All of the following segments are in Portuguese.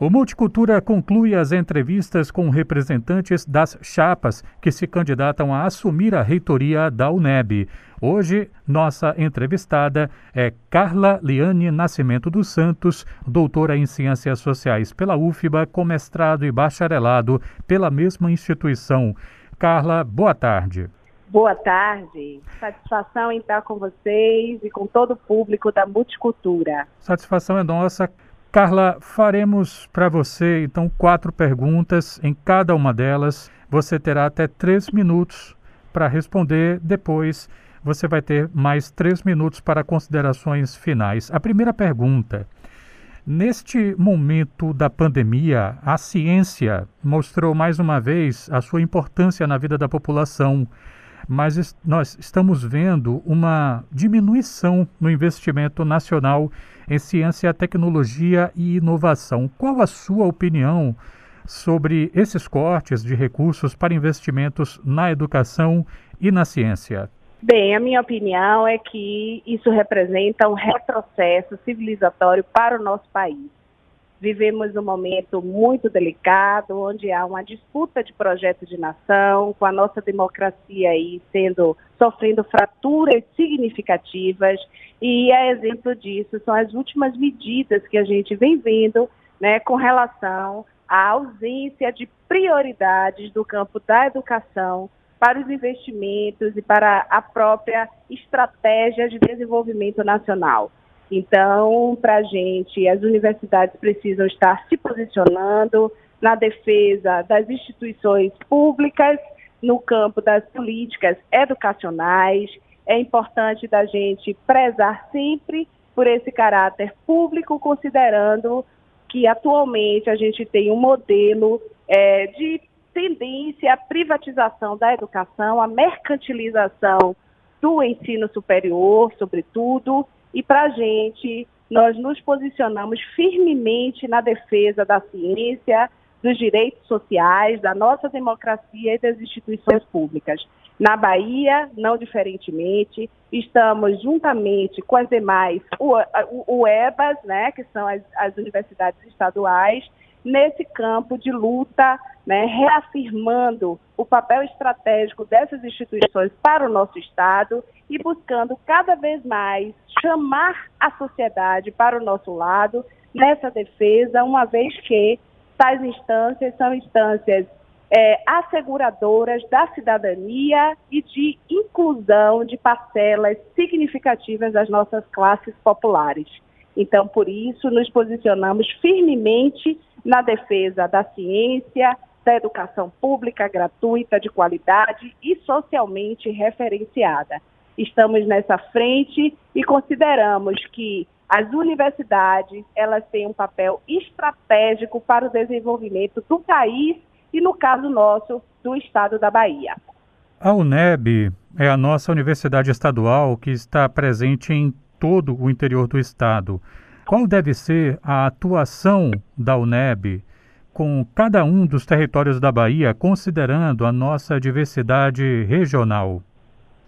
O Multicultura conclui as entrevistas com representantes das chapas que se candidatam a assumir a reitoria da UNEB. Hoje, nossa entrevistada é Carla Liane Nascimento dos Santos, doutora em Ciências Sociais pela UFBA, com mestrado e bacharelado pela mesma instituição. Carla, boa tarde. Boa tarde. Satisfação em estar com vocês e com todo o público da Multicultura. Satisfação é nossa. Carla, faremos para você então quatro perguntas. Em cada uma delas, você terá até três minutos para responder. Depois, você vai ter mais três minutos para considerações finais. A primeira pergunta. Neste momento da pandemia, a ciência mostrou mais uma vez a sua importância na vida da população mas nós estamos vendo uma diminuição no investimento nacional em ciência, tecnologia e inovação. Qual a sua opinião sobre esses cortes de recursos para investimentos na educação e na ciência? Bem, a minha opinião é que isso representa um retrocesso civilizatório para o nosso país. Vivemos um momento muito delicado, onde há uma disputa de projeto de nação, com a nossa democracia aí sendo sofrendo fraturas significativas, e a exemplo disso são as últimas medidas que a gente vem vendo, né, com relação à ausência de prioridades do campo da educação para os investimentos e para a própria estratégia de desenvolvimento nacional. Então, para a gente, as universidades precisam estar se posicionando na defesa das instituições públicas, no campo das políticas educacionais. É importante da gente prezar sempre por esse caráter público, considerando que atualmente a gente tem um modelo é, de tendência à privatização da educação, à mercantilização do ensino superior, sobretudo, e para a gente, nós nos posicionamos firmemente na defesa da ciência, dos direitos sociais, da nossa democracia e das instituições públicas. Na Bahia, não diferentemente, estamos juntamente com as demais UEBAs, né, que são as, as universidades estaduais, nesse campo de luta, né, reafirmando o papel estratégico dessas instituições para o nosso Estado e buscando cada vez mais chamar a sociedade para o nosso lado nessa defesa, uma vez que tais instâncias são instâncias é, asseguradoras da cidadania e de inclusão de parcelas significativas das nossas classes populares. Então, por isso, nos posicionamos firmemente na defesa da ciência, da educação pública gratuita, de qualidade e socialmente referenciada. Estamos nessa frente e consideramos que as universidades elas têm um papel estratégico para o desenvolvimento do país e, no caso nosso, do estado da Bahia. A UNEB é a nossa universidade estadual que está presente em todo o interior do estado. Qual deve ser a atuação da UNEB com cada um dos territórios da Bahia, considerando a nossa diversidade regional?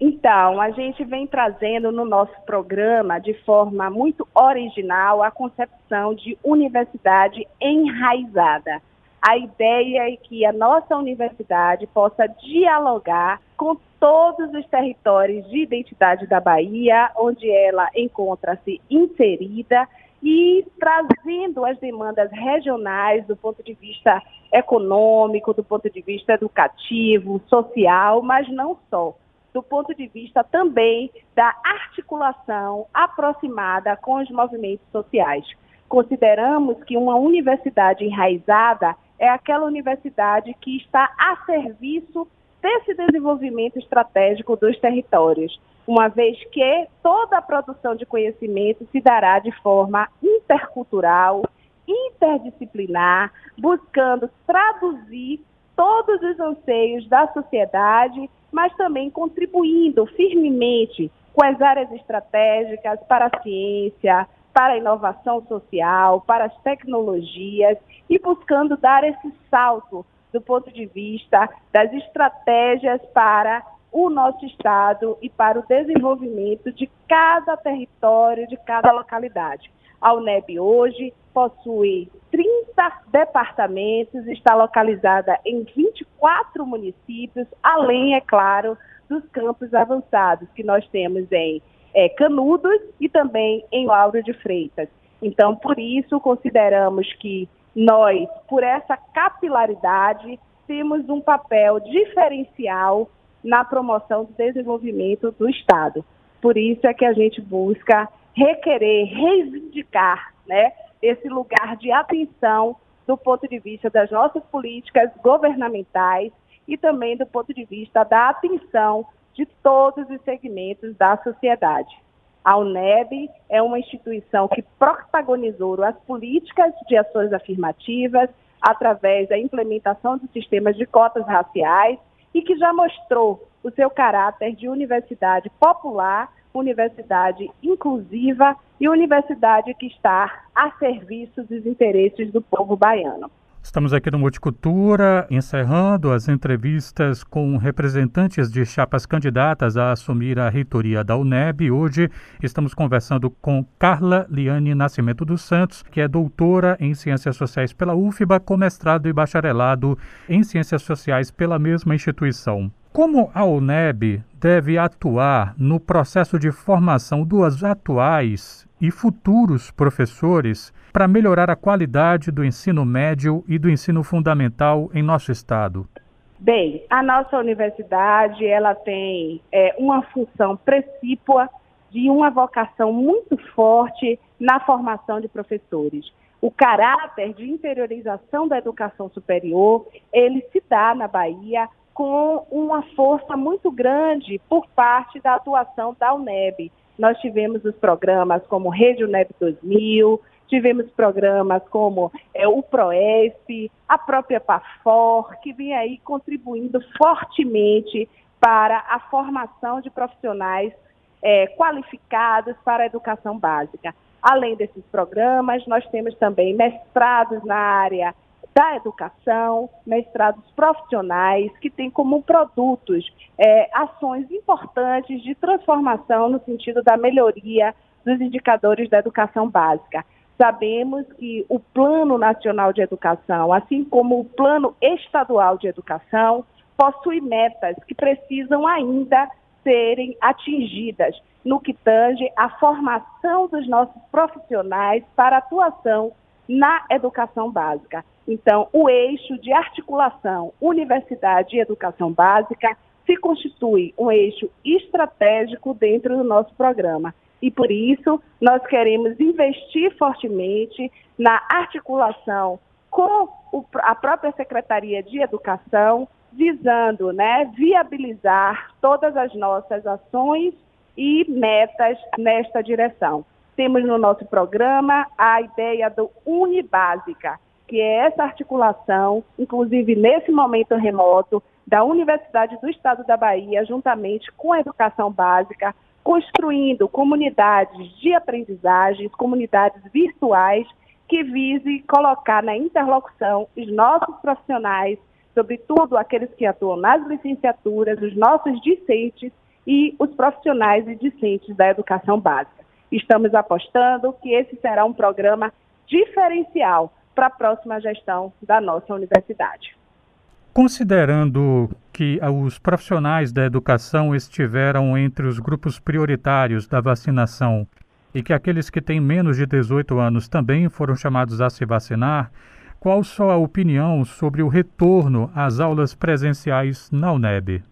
Então, a gente vem trazendo no nosso programa, de forma muito original, a concepção de universidade enraizada. A ideia é que a nossa universidade possa dialogar com todos os territórios de identidade da Bahia, onde ela encontra-se inserida e trazendo as demandas regionais do ponto de vista econômico, do ponto de vista educativo, social, mas não só, do ponto de vista também da articulação aproximada com os movimentos sociais. Consideramos que uma universidade enraizada é aquela universidade que está a serviço desse desenvolvimento estratégico dos territórios uma vez que toda a produção de conhecimento se dará de forma intercultural, interdisciplinar, buscando traduzir todos os anseios da sociedade, mas também contribuindo firmemente com as áreas estratégicas para a ciência, para a inovação social, para as tecnologias e buscando dar esse salto do ponto de vista das estratégias para o nosso Estado e para o desenvolvimento de cada território, de cada localidade. A UNEB hoje possui 30 departamentos, está localizada em 24 municípios, além, é claro, dos campos avançados que nós temos em é, Canudos e também em Lauro de Freitas. Então, por isso, consideramos que nós, por essa capilaridade, temos um papel diferencial na promoção do desenvolvimento do Estado. Por isso é que a gente busca requerer, reivindicar né, esse lugar de atenção do ponto de vista das nossas políticas governamentais e também do ponto de vista da atenção de todos os segmentos da sociedade. A UNEB é uma instituição que protagonizou as políticas de ações afirmativas através da implementação dos sistemas de cotas raciais e que já mostrou o seu caráter de universidade popular, universidade inclusiva e universidade que está a serviço dos interesses do povo baiano. Estamos aqui no Multicultura, encerrando as entrevistas com representantes de chapas candidatas a assumir a reitoria da UNEB. Hoje estamos conversando com Carla Liane Nascimento dos Santos, que é doutora em Ciências Sociais pela UFBA, com mestrado e bacharelado em Ciências Sociais pela mesma instituição. Como a UNEB deve atuar no processo de formação dos atuais e futuros professores para melhorar a qualidade do ensino médio e do ensino fundamental em nosso estado? Bem, a nossa universidade ela tem é, uma função precípua de uma vocação muito forte na formação de professores. O caráter de interiorização da educação superior, ele se dá na Bahia com uma força muito grande por parte da atuação da UNEB. Nós tivemos os programas como Rede UNEB 2000, tivemos programas como é, o PROESP, a própria PAFOR, que vem aí contribuindo fortemente para a formação de profissionais é, qualificados para a educação básica. Além desses programas, nós temos também mestrados na área da educação, mestrados profissionais, que têm como produtos é, ações importantes de transformação no sentido da melhoria dos indicadores da educação básica. Sabemos que o Plano Nacional de Educação, assim como o Plano Estadual de Educação, possui metas que precisam ainda serem atingidas no que tange à formação dos nossos profissionais para atuação na educação básica. Então, o eixo de articulação universidade e educação básica se constitui um eixo estratégico dentro do nosso programa. E por isso, nós queremos investir fortemente na articulação com a própria Secretaria de Educação, visando né, viabilizar todas as nossas ações e metas nesta direção. Temos no nosso programa a ideia do Unibásica, que é essa articulação, inclusive nesse momento remoto, da Universidade do Estado da Bahia, juntamente com a educação básica, construindo comunidades de aprendizagens, comunidades virtuais, que vise colocar na interlocução os nossos profissionais, sobretudo aqueles que atuam nas licenciaturas, os nossos discentes e os profissionais e discentes da educação básica. Estamos apostando que esse será um programa diferencial para a próxima gestão da nossa universidade. Considerando que os profissionais da educação estiveram entre os grupos prioritários da vacinação e que aqueles que têm menos de 18 anos também foram chamados a se vacinar, qual sua opinião sobre o retorno às aulas presenciais na UNEB?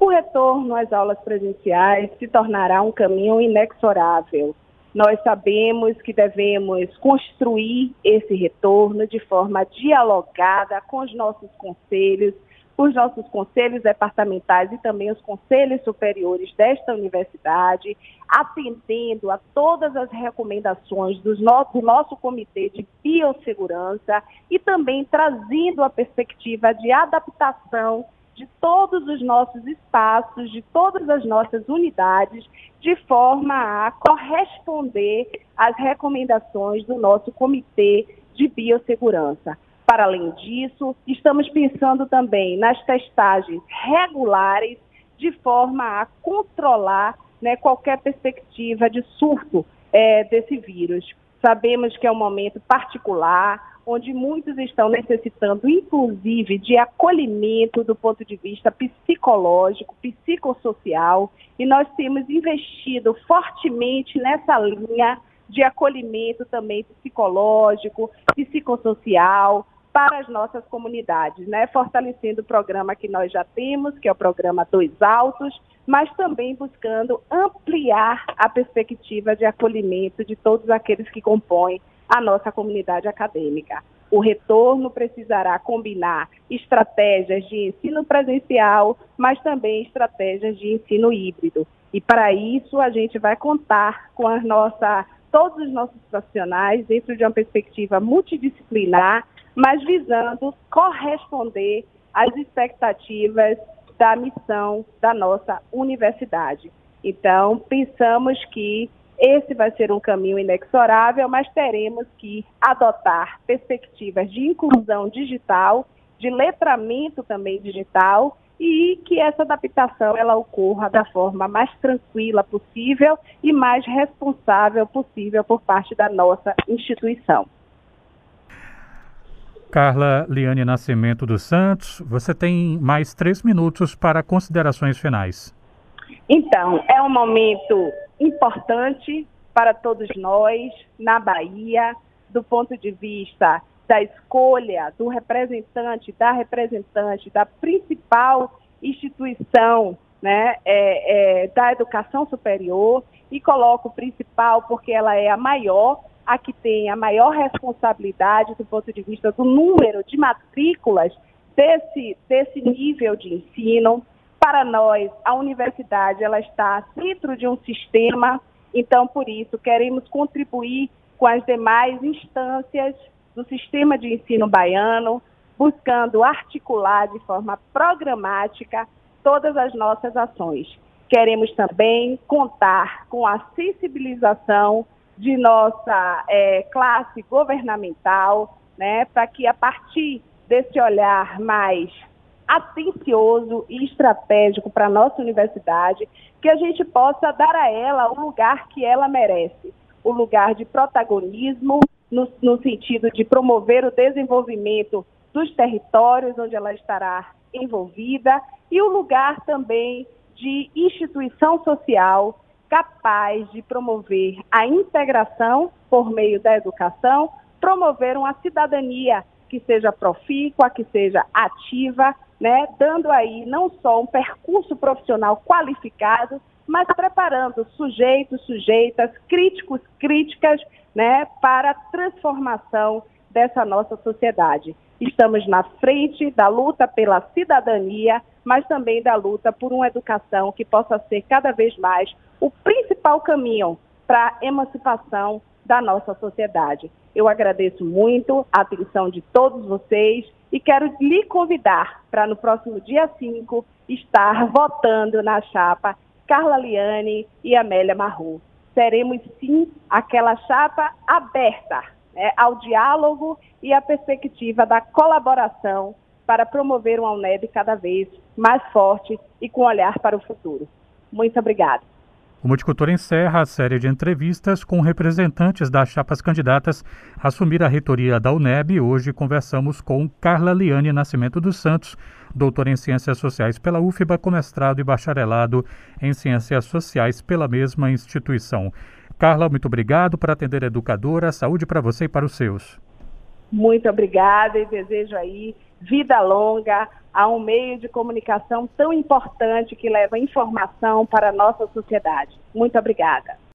O retorno às aulas presenciais se tornará um caminho inexorável. Nós sabemos que devemos construir esse retorno de forma dialogada com os nossos conselhos, os nossos conselhos departamentais e também os conselhos superiores desta universidade, atendendo a todas as recomendações do nosso, do nosso Comitê de Biossegurança e também trazendo a perspectiva de adaptação de todos os nossos espaços, de todas as nossas unidades, de forma a corresponder às recomendações do nosso Comitê de Biossegurança. Para além disso, estamos pensando também nas testagens regulares, de forma a controlar né, qualquer perspectiva de surto é, desse vírus. Sabemos que é um momento particular, onde muitos estão necessitando, inclusive, de acolhimento do ponto de vista psicológico, psicossocial, e nós temos investido fortemente nessa linha de acolhimento também psicológico, psicossocial, para as nossas comunidades, né? fortalecendo o programa que nós já temos, que é o programa Dois Altos, mas também buscando ampliar a perspectiva de acolhimento de todos aqueles que compõem a nossa comunidade acadêmica. O retorno precisará combinar estratégias de ensino presencial, mas também estratégias de ensino híbrido. E para isso a gente vai contar com a nossa, todos os nossos profissionais dentro de uma perspectiva multidisciplinar mas visando corresponder às expectativas da missão da nossa universidade. Então, pensamos que esse vai ser um caminho inexorável, mas teremos que adotar perspectivas de inclusão digital, de letramento também digital e que essa adaptação ela ocorra da forma mais tranquila possível e mais responsável possível por parte da nossa instituição. Carla Liane Nascimento dos Santos, você tem mais três minutos para considerações finais. Então, é um momento importante para todos nós na Bahia, do ponto de vista da escolha do representante, da representante da principal instituição né, é, é, da educação superior, e coloco principal porque ela é a maior a que tem a maior responsabilidade do ponto de vista do número de matrículas desse, desse nível de ensino. Para nós, a universidade ela está dentro de um sistema, então, por isso, queremos contribuir com as demais instâncias do sistema de ensino baiano, buscando articular de forma programática todas as nossas ações. Queremos também contar com a sensibilização de nossa é, classe governamental, né, para que a partir desse olhar mais atencioso e estratégico para a nossa universidade, que a gente possa dar a ela o lugar que ela merece, o lugar de protagonismo, no, no sentido de promover o desenvolvimento dos territórios onde ela estará envolvida e o lugar também de instituição social capaz de promover a integração por meio da educação, promover uma cidadania que seja profícua, que seja ativa, né, dando aí não só um percurso profissional qualificado, mas preparando sujeitos, sujeitas, críticos, críticas, né, para a transformação dessa nossa sociedade. Estamos na frente da luta pela cidadania, mas também da luta por uma educação que possa ser cada vez mais o principal caminho para a emancipação da nossa sociedade. Eu agradeço muito a atenção de todos vocês e quero lhe convidar para no próximo dia 5 estar votando na chapa Carla Liane e Amélia Marru. Seremos sim aquela chapa aberta né, ao diálogo e à perspectiva da colaboração para promover uma UNEB cada vez mais forte e com olhar para o futuro. Muito obrigada. O Multicultura encerra a série de entrevistas com representantes das chapas candidatas a assumir a reitoria da UNEB. Hoje conversamos com Carla Liane Nascimento dos Santos, doutora em Ciências Sociais pela UFBA, com mestrado e bacharelado em Ciências Sociais pela mesma instituição. Carla, muito obrigado por atender a educadora. Saúde para você e para os seus. Muito obrigada e desejo aí vida longa a um meio de comunicação tão importante que leva informação para a nossa sociedade. Muito obrigada.